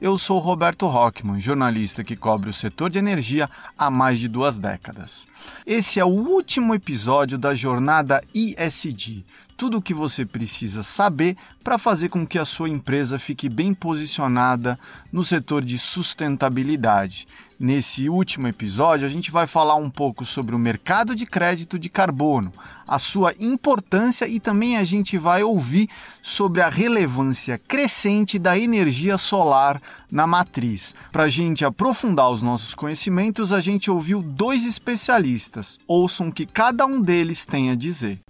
Eu sou Roberto Rockman, jornalista que cobre o setor de energia há mais de duas décadas. Esse é o último episódio da jornada ISD, tudo o que você precisa saber para fazer com que a sua empresa fique bem posicionada no setor de sustentabilidade. Nesse último episódio, a gente vai falar um pouco sobre o mercado de crédito de carbono, a sua importância e também a gente vai ouvir sobre a relevância crescente da energia solar na matriz. Para a gente aprofundar os nossos conhecimentos, a gente ouviu dois especialistas. Ouçam o que cada um deles tem a dizer.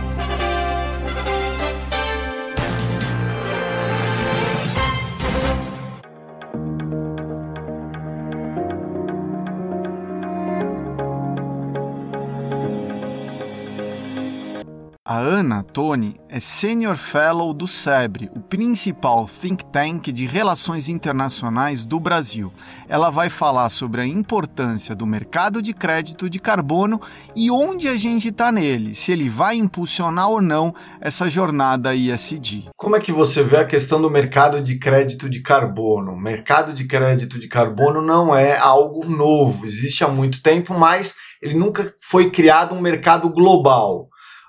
A Ana Toni é Senior Fellow do SEBRE, o principal think tank de relações internacionais do Brasil. Ela vai falar sobre a importância do mercado de crédito de carbono e onde a gente está nele, se ele vai impulsionar ou não essa jornada ISD. Como é que você vê a questão do mercado de crédito de carbono? O mercado de crédito de carbono não é algo novo, existe há muito tempo, mas ele nunca foi criado um mercado global.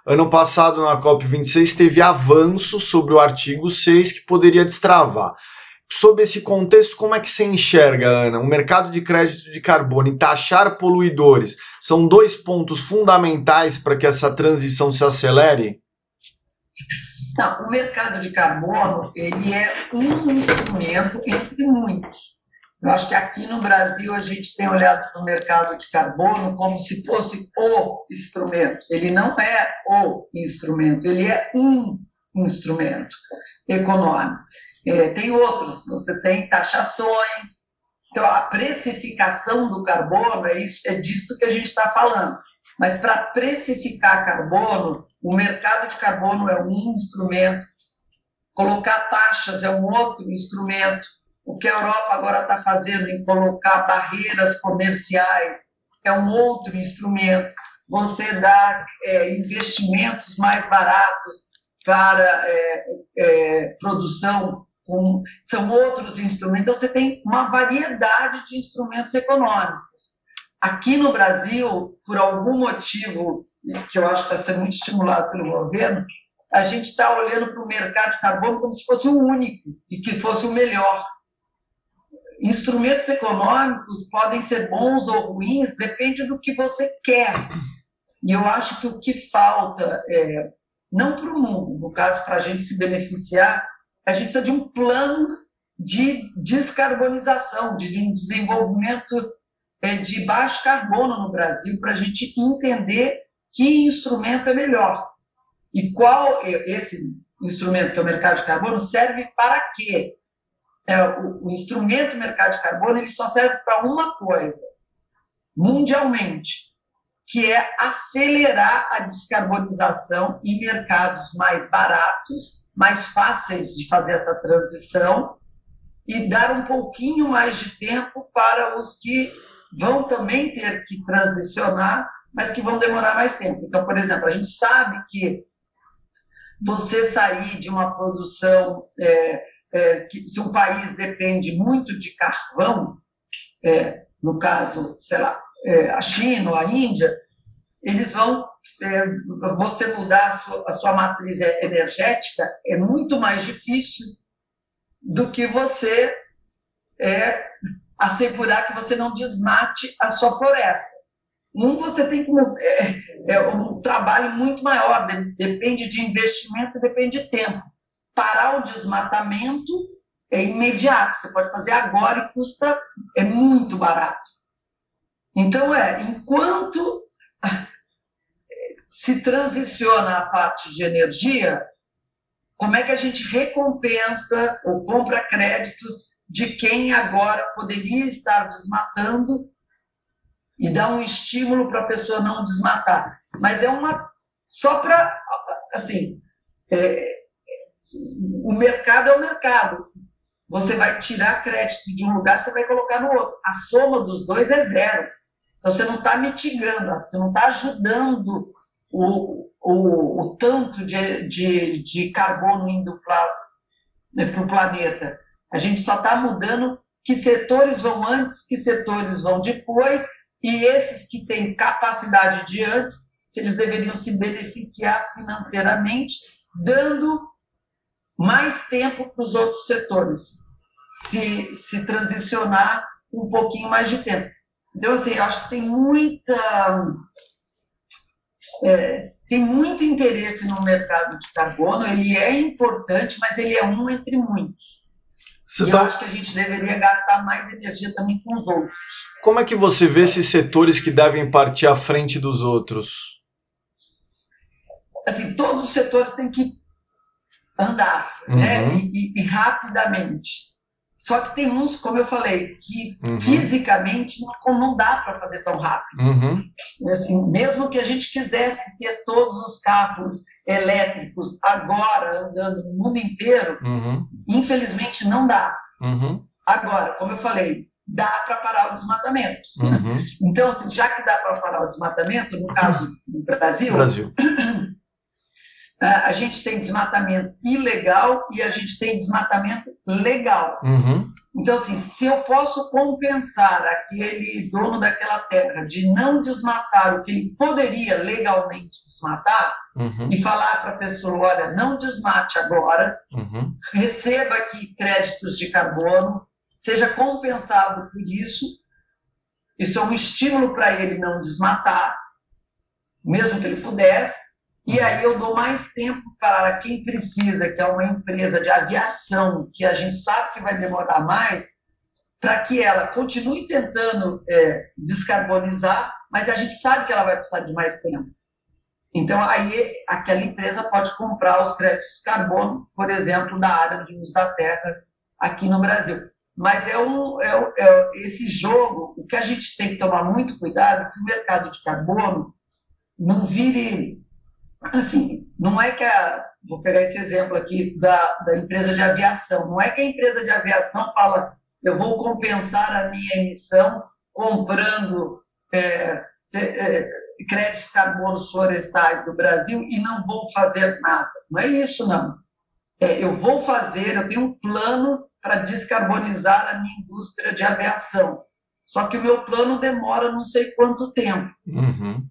Ano passado, na COP26, teve avanço sobre o artigo 6 que poderia destravar. Sob esse contexto, como é que você enxerga, Ana? O mercado de crédito de carbono e taxar poluidores são dois pontos fundamentais para que essa transição se acelere? Não, o mercado de carbono ele é um instrumento entre muitos. Eu acho que aqui no Brasil a gente tem olhado para o mercado de carbono como se fosse o instrumento. Ele não é o instrumento, ele é um instrumento econômico. É, tem outros, você tem taxações, então a precificação do carbono é, isso, é disso que a gente está falando. Mas para precificar carbono, o mercado de carbono é um instrumento, colocar taxas é um outro instrumento o que a Europa agora está fazendo em colocar barreiras comerciais é um outro instrumento. Você dá é, investimentos mais baratos para é, é, produção, com, são outros instrumentos. Então, você tem uma variedade de instrumentos econômicos. Aqui no Brasil, por algum motivo que eu acho que está sendo muito estimulado pelo governo, a gente está olhando para o mercado de carbono como se fosse o único e que fosse o melhor instrumentos econômicos podem ser bons ou ruins, depende do que você quer. E eu acho que o que falta, é, não para o mundo, no caso, para a gente se beneficiar, a gente precisa de um plano de descarbonização, de um desenvolvimento é, de baixo carbono no Brasil, para a gente entender que instrumento é melhor. E qual é esse instrumento, que é o mercado de carbono, serve para quê? É, o, o instrumento mercado de carbono ele só serve para uma coisa, mundialmente, que é acelerar a descarbonização em mercados mais baratos, mais fáceis de fazer essa transição e dar um pouquinho mais de tempo para os que vão também ter que transicionar, mas que vão demorar mais tempo. Então, por exemplo, a gente sabe que você sair de uma produção é, é, que se um país depende muito de carvão, é, no caso, sei lá, é, a China ou a Índia, eles vão, é, você mudar a sua, a sua matriz energética é muito mais difícil do que você é, assegurar que você não desmate a sua floresta. Um, você tem que. É, é um trabalho muito maior, depende de investimento, depende de tempo parar o desmatamento é imediato, você pode fazer agora e custa é muito barato. Então é, enquanto se transiciona a parte de energia, como é que a gente recompensa ou compra créditos de quem agora poderia estar desmatando e dá um estímulo para a pessoa não desmatar? Mas é uma só para, assim, é, o mercado é o mercado. Você vai tirar crédito de um lugar, você vai colocar no outro. A soma dos dois é zero. Então você não está mitigando, você não está ajudando o, o, o, tanto de, de, de carbono indo para né, o planeta. A gente só está mudando que setores vão antes, que setores vão depois, e esses que têm capacidade de antes, eles deveriam se beneficiar financeiramente, dando mais tempo para os outros setores se, se transicionar um pouquinho mais de tempo. Então, assim, eu acho que tem muita. É, tem muito interesse no mercado de carbono, ele é importante, mas ele é um entre muitos. Você e tá... eu acho que a gente deveria gastar mais energia também com os outros. Como é que você vê esses setores que devem partir à frente dos outros? Assim, todos os setores têm que andar, né? uhum. né? E, e, e, rapidamente. Só que tem uns, como eu falei, que uhum. fisicamente não, não dá para fazer tão rápido. Uhum. Assim, mesmo que a gente quisesse ter todos os carros elétricos agora andando no mundo inteiro, uhum. infelizmente não dá. Uhum. Agora, como eu falei, dá para parar o desmatamento. Uhum. Então, assim, já que dá para parar o desmatamento, no caso do Brasil, Brasil. a gente tem desmatamento ilegal e a gente tem desmatamento legal. Uhum. Então, assim, se eu posso compensar aquele dono daquela terra de não desmatar o que ele poderia legalmente desmatar uhum. e falar para a pessoa, olha, não desmate agora, uhum. receba aqui créditos de carbono, seja compensado por isso, isso é um estímulo para ele não desmatar, mesmo que ele pudesse, e aí eu dou mais tempo para quem precisa, que é uma empresa de aviação, que a gente sabe que vai demorar mais, para que ela continue tentando é, descarbonizar, mas a gente sabe que ela vai precisar de mais tempo. Então, aí aquela empresa pode comprar os créditos de carbono, por exemplo, da área de uso da terra aqui no Brasil. Mas é, um, é, é esse jogo, o que a gente tem que tomar muito cuidado, é que o mercado de carbono não vire assim, não é que a. Vou pegar esse exemplo aqui da, da empresa de aviação. Não é que a empresa de aviação fala, eu vou compensar a minha emissão comprando é, é, créditos carbonos florestais do Brasil e não vou fazer nada. Não é isso, não. É, eu vou fazer, eu tenho um plano para descarbonizar a minha indústria de aviação. Só que o meu plano demora não sei quanto tempo. Uhum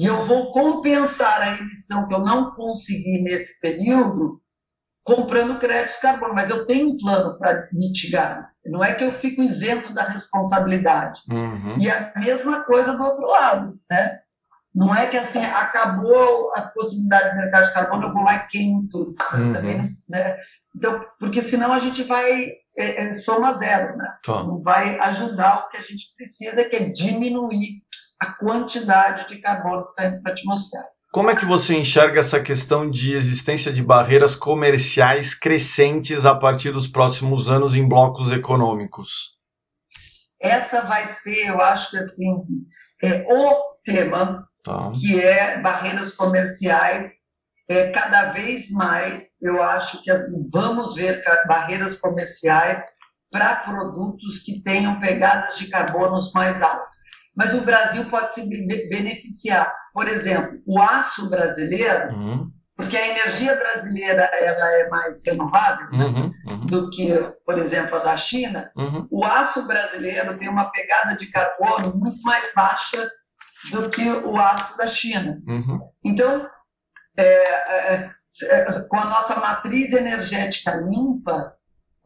e eu vou compensar a emissão que eu não consegui nesse período comprando créditos de carbono, mas eu tenho um plano para mitigar. Não é que eu fico isento da responsabilidade. Uhum. E a mesma coisa do outro lado, né? Não é que assim acabou a possibilidade de mercado de carbono, eu vou lá e queimo tudo. Uhum. Também, né? Então, porque senão a gente vai é, é, soma zero, né? Tá. Não vai ajudar o que a gente precisa, que é diminuir a quantidade de carbono que está indo para a atmosfera. Como é que você enxerga essa questão de existência de barreiras comerciais crescentes a partir dos próximos anos em blocos econômicos? Essa vai ser, eu acho que assim, é o tema tá. que é barreiras comerciais. É, cada vez mais, eu acho que assim, vamos ver barreiras comerciais para produtos que tenham pegadas de carbonos mais altas mas o Brasil pode se beneficiar. Por exemplo, o aço brasileiro, uhum. porque a energia brasileira ela é mais renovável uhum, uhum. do que, por exemplo, a da China, uhum. o aço brasileiro tem uma pegada de carbono muito mais baixa do que o aço da China. Uhum. Então, é, é, é, com a nossa matriz energética limpa,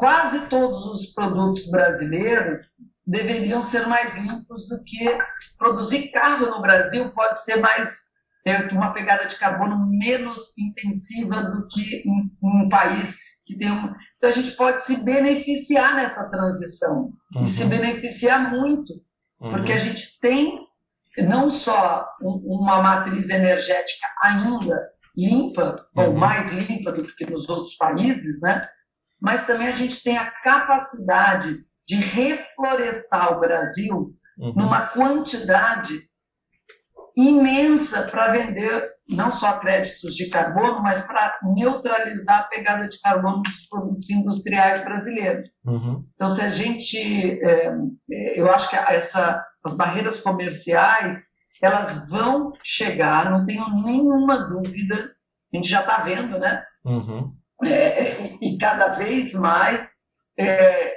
quase todos os produtos brasileiros deveriam ser mais limpos do que produzir carro no Brasil pode ser mais é, uma pegada de carbono menos intensiva do que em um país que tem um... então a gente pode se beneficiar nessa transição uhum. e se beneficiar muito uhum. porque a gente tem não só uma matriz energética ainda limpa uhum. ou mais limpa do que nos outros países, né? Mas também a gente tem a capacidade de reflorestar o Brasil uhum. numa quantidade imensa para vender não só créditos de carbono, mas para neutralizar a pegada de carbono dos produtos industriais brasileiros. Uhum. Então, se a gente, é, eu acho que essa, as barreiras comerciais, elas vão chegar, não tenho nenhuma dúvida, a gente já está vendo, né? Uhum. É, e cada vez mais, é,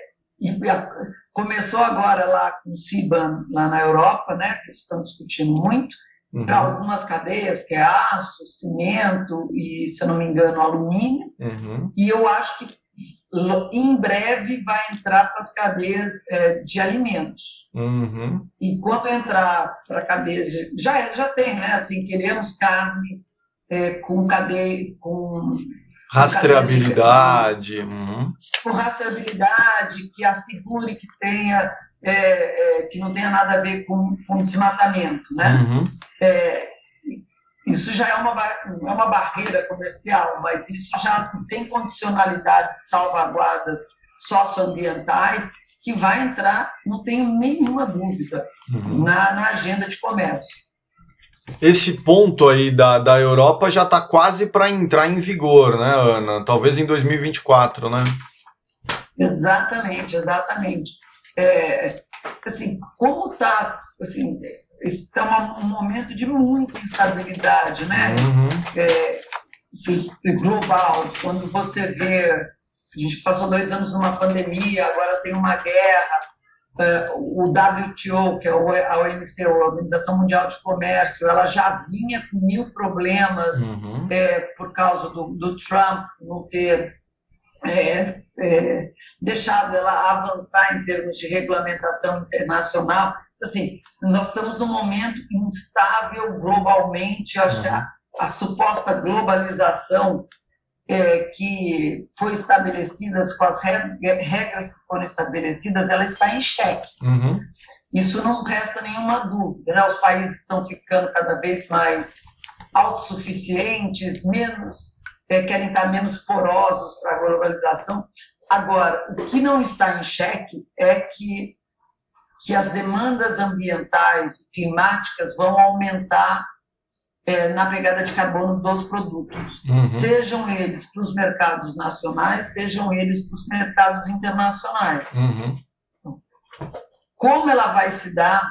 começou agora lá com o CIBAN, lá na Europa, né? Que eles estão discutindo muito, uhum. para algumas cadeias, que é aço, cimento e, se eu não me engano, alumínio. Uhum. E eu acho que em breve vai entrar para as cadeias é, de alimentos. Uhum. E quando entrar para cadeias, de, já, já tem, né? Assim, queremos carne é, com cadeia, com rastreabilidade, uhum. com rastreabilidade que assegure que tenha é, é, que não tenha nada a ver com, com desmatamento, né? Uhum. É, isso já é uma, é uma barreira comercial, mas isso já tem condicionalidades, salvaguardas socioambientais que vai entrar, não tenho nenhuma dúvida, uhum. na, na agenda de comércio. Esse ponto aí da, da Europa já está quase para entrar em vigor, né, Ana? Talvez em 2024, né? Exatamente, exatamente é, assim, como está, assim, está um momento de muita instabilidade, né? Uhum. É, assim, global, quando você vê, a gente passou dois anos numa pandemia, agora tem uma guerra, o WTO, que é a OMC, a Organização Mundial de Comércio, ela já vinha com mil problemas uhum. é, por causa do, do Trump não ter é, é, deixado ela avançar em termos de regulamentação internacional. Assim, nós estamos num momento instável globalmente, acho que a, uhum. a suposta globalização é, que foi estabelecida, com as regras que foram estabelecidas, ela está em xeque. Uhum. Isso não resta nenhuma dúvida. Né? Os países estão ficando cada vez mais autossuficientes, menos é, querem estar menos porosos para a globalização. Agora, o que não está em xeque é que, que as demandas ambientais, climáticas, vão aumentar é, na pegada de carbono dos produtos, uhum. sejam eles para os mercados nacionais, sejam eles para os mercados internacionais. Uhum. Como ela vai se dar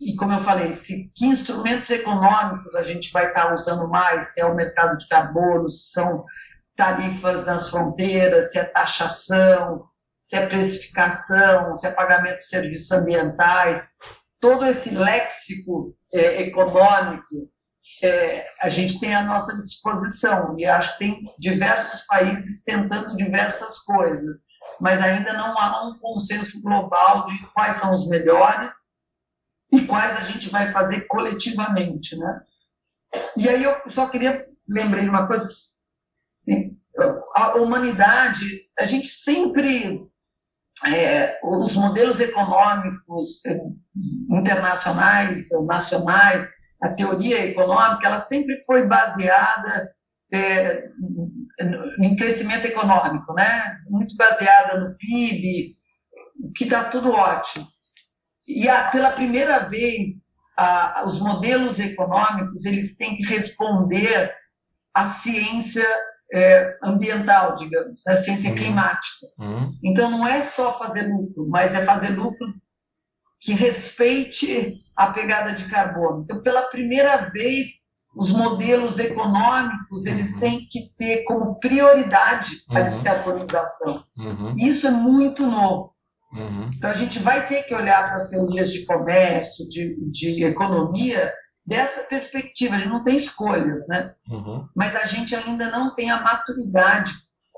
e como eu falei, se, que instrumentos econômicos a gente vai estar usando mais, se é o mercado de carbono, se são tarifas nas fronteiras, se é taxação, se é precificação, se é pagamento de serviços ambientais, todo esse léxico é, econômico é, a gente tem à nossa disposição e acho que tem diversos países tentando diversas coisas, mas ainda não há um consenso global de quais são os melhores e quais a gente vai fazer coletivamente, né? E aí eu só queria lembrar uma coisa, a humanidade, a gente sempre é, os modelos econômicos é, internacionais nacionais, a teoria econômica, ela sempre foi baseada é, em crescimento econômico, né? Muito baseada no PIB, que está tudo ótimo. E a, pela primeira vez, a, os modelos econômicos eles têm que responder à ciência é, ambiental, digamos, à ciência uhum. climática. Uhum. Então, não é só fazer lucro, mas é fazer lucro que respeite a pegada de carbono. Então, pela primeira vez, os modelos econômicos eles uhum. têm que ter como prioridade a uhum. descarbonização. Uhum. Isso é muito novo. Uhum. Então, a gente vai ter que olhar para as teorias de comércio, de, de economia, dessa perspectiva. A gente não tem escolhas, né? Uhum. Mas a gente ainda não tem a maturidade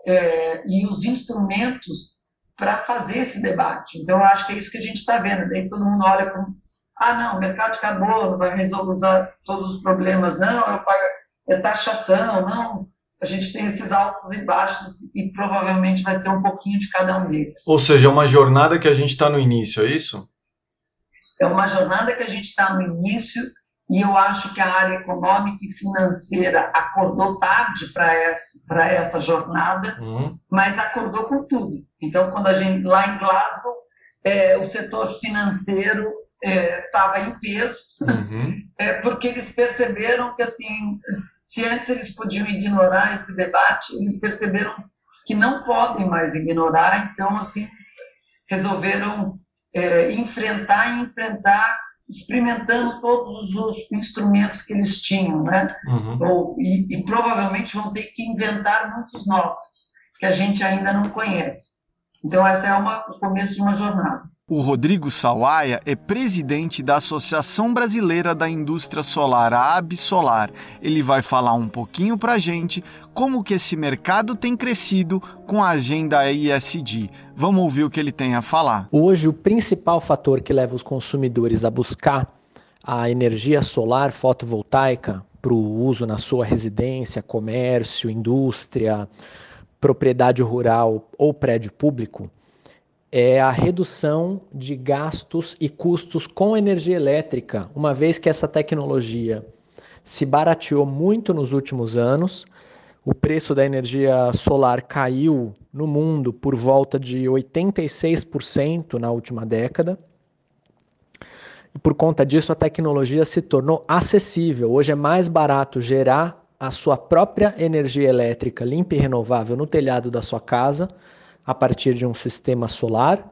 é, e os instrumentos para fazer esse debate. Então, eu acho que é isso que a gente está vendo. Daí todo mundo olha como, ah, não, o mercado de carbono vai resolver todos os problemas. Não, eu pago é taxação, não a gente tem esses altos e baixos e provavelmente vai ser um pouquinho de cada um deles. Ou seja, é uma jornada que a gente está no início, é isso? É uma jornada que a gente está no início e eu acho que a área econômica e financeira acordou tarde para essa, essa jornada, uhum. mas acordou com tudo. Então, quando a gente lá em Glasgow, é, o setor financeiro estava é, em peso, uhum. é, porque eles perceberam que, assim, se antes eles podiam ignorar esse debate, eles perceberam que não podem mais ignorar, então, assim, resolveram é, enfrentar e enfrentar experimentando todos os instrumentos que eles tinham, né? Uhum. Ou, e, e, provavelmente vão ter que inventar muitos novos que a gente ainda não conhece. Então essa é uma, o começo de uma jornada. O Rodrigo Sawaia é presidente da Associação Brasileira da Indústria Solar, a Absolar. Ele vai falar um pouquinho para a gente como que esse mercado tem crescido com a agenda ESG. Vamos ouvir o que ele tem a falar. Hoje, o principal fator que leva os consumidores a buscar a energia solar fotovoltaica para o uso na sua residência, comércio, indústria, propriedade rural ou prédio público é a redução de gastos e custos com energia elétrica, uma vez que essa tecnologia se barateou muito nos últimos anos. O preço da energia solar caiu no mundo por volta de 86% na última década. E por conta disso, a tecnologia se tornou acessível. Hoje é mais barato gerar a sua própria energia elétrica limpa e renovável no telhado da sua casa a partir de um sistema solar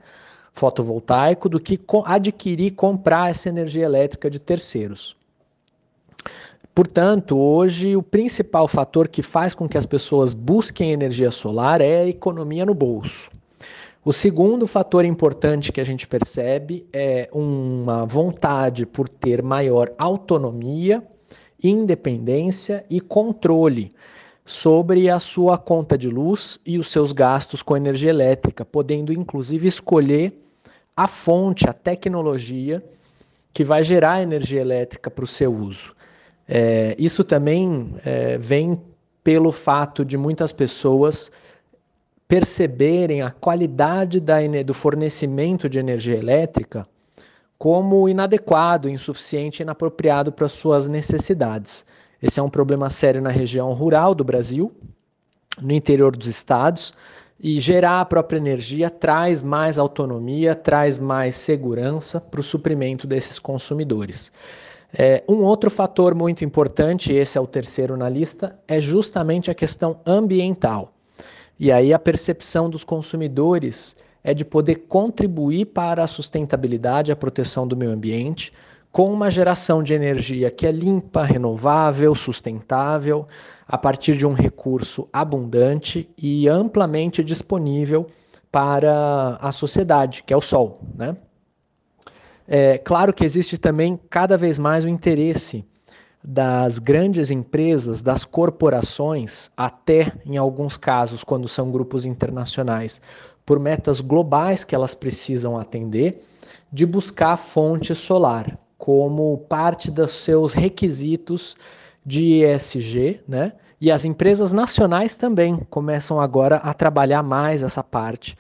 fotovoltaico do que adquirir, comprar essa energia elétrica de terceiros. Portanto, hoje o principal fator que faz com que as pessoas busquem energia solar é a economia no bolso. O segundo fator importante que a gente percebe é uma vontade por ter maior autonomia, independência e controle sobre a sua conta de luz e os seus gastos com energia elétrica, podendo inclusive escolher a fonte, a tecnologia que vai gerar energia elétrica para o seu uso. É, isso também é, vem pelo fato de muitas pessoas perceberem a qualidade da, do fornecimento de energia elétrica como inadequado, insuficiente inapropriado para suas necessidades. Esse é um problema sério na região rural do Brasil, no interior dos estados, e gerar a própria energia traz mais autonomia, traz mais segurança para o suprimento desses consumidores. É, um outro fator muito importante, esse é o terceiro na lista, é justamente a questão ambiental. E aí a percepção dos consumidores é de poder contribuir para a sustentabilidade, a proteção do meio ambiente, com uma geração de energia que é limpa, renovável, sustentável, a partir de um recurso abundante e amplamente disponível para a sociedade, que é o sol. Né? É claro que existe também cada vez mais o interesse das grandes empresas, das corporações, até em alguns casos, quando são grupos internacionais, por metas globais que elas precisam atender, de buscar fonte solar como parte dos seus requisitos de ESG, né? E as empresas nacionais também começam agora a trabalhar mais essa parte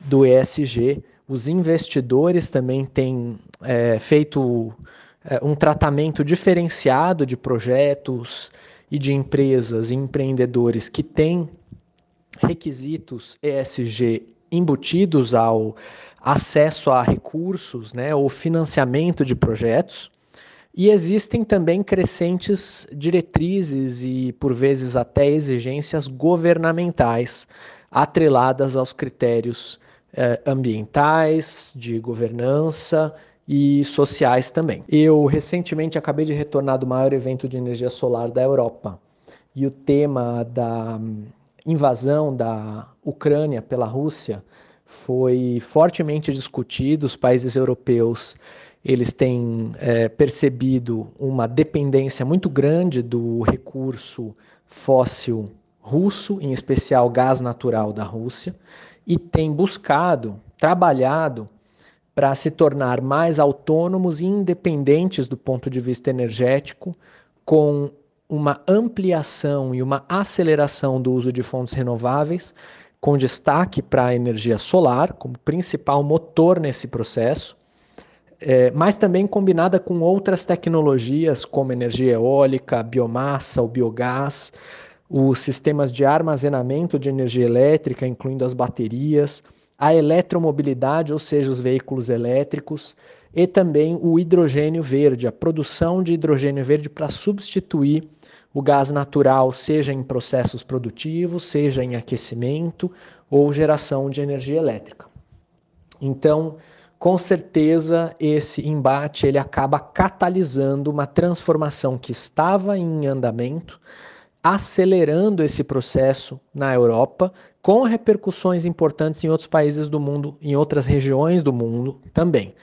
do ESG. Os investidores também têm é, feito é, um tratamento diferenciado de projetos e de empresas e empreendedores que têm requisitos ESG embutidos ao acesso a recursos, né, ou financiamento de projetos. E existem também crescentes diretrizes e, por vezes, até exigências governamentais atreladas aos critérios eh, ambientais, de governança e sociais também. Eu recentemente acabei de retornar do maior evento de energia solar da Europa e o tema da invasão da Ucrânia pela Rússia foi fortemente discutido. Os países europeus eles têm é, percebido uma dependência muito grande do recurso fóssil russo, em especial gás natural da Rússia, e têm buscado, trabalhado para se tornar mais autônomos e independentes do ponto de vista energético, com uma ampliação e uma aceleração do uso de fontes renováveis, com destaque para a energia solar como principal motor nesse processo, é, mas também combinada com outras tecnologias como energia eólica, biomassa, o biogás, os sistemas de armazenamento de energia elétrica, incluindo as baterias, a eletromobilidade, ou seja, os veículos elétricos, e também o hidrogênio verde, a produção de hidrogênio verde para substituir o gás natural, seja em processos produtivos, seja em aquecimento ou geração de energia elétrica. Então, com certeza esse embate ele acaba catalisando uma transformação que estava em andamento, acelerando esse processo na Europa, com repercussões importantes em outros países do mundo, em outras regiões do mundo também.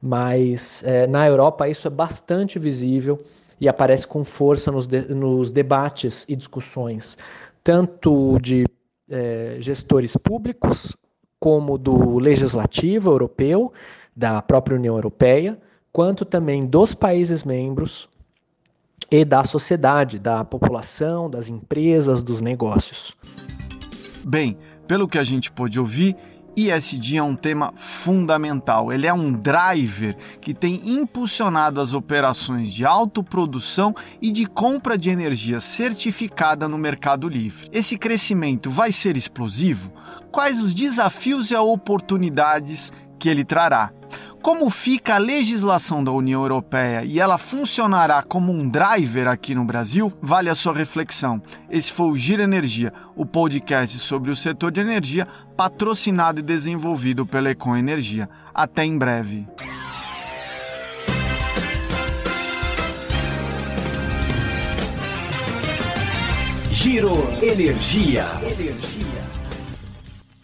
Mas é, na Europa isso é bastante visível e aparece com força nos, de, nos debates e discussões, tanto de é, gestores públicos como do legislativo europeu, da própria União Europeia, quanto também dos países membros e da sociedade, da população, das empresas, dos negócios. Bem, pelo que a gente pôde ouvir, ESG é um tema fundamental. Ele é um driver que tem impulsionado as operações de autoprodução e de compra de energia certificada no mercado livre. Esse crescimento vai ser explosivo? Quais os desafios e oportunidades que ele trará? Como fica a legislação da União Europeia e ela funcionará como um driver aqui no Brasil? Vale a sua reflexão. Esse foi o Gira Energia, o podcast sobre o setor de energia, patrocinado e desenvolvido pela Econ Energia. Até em breve. Giro Energia. Energia.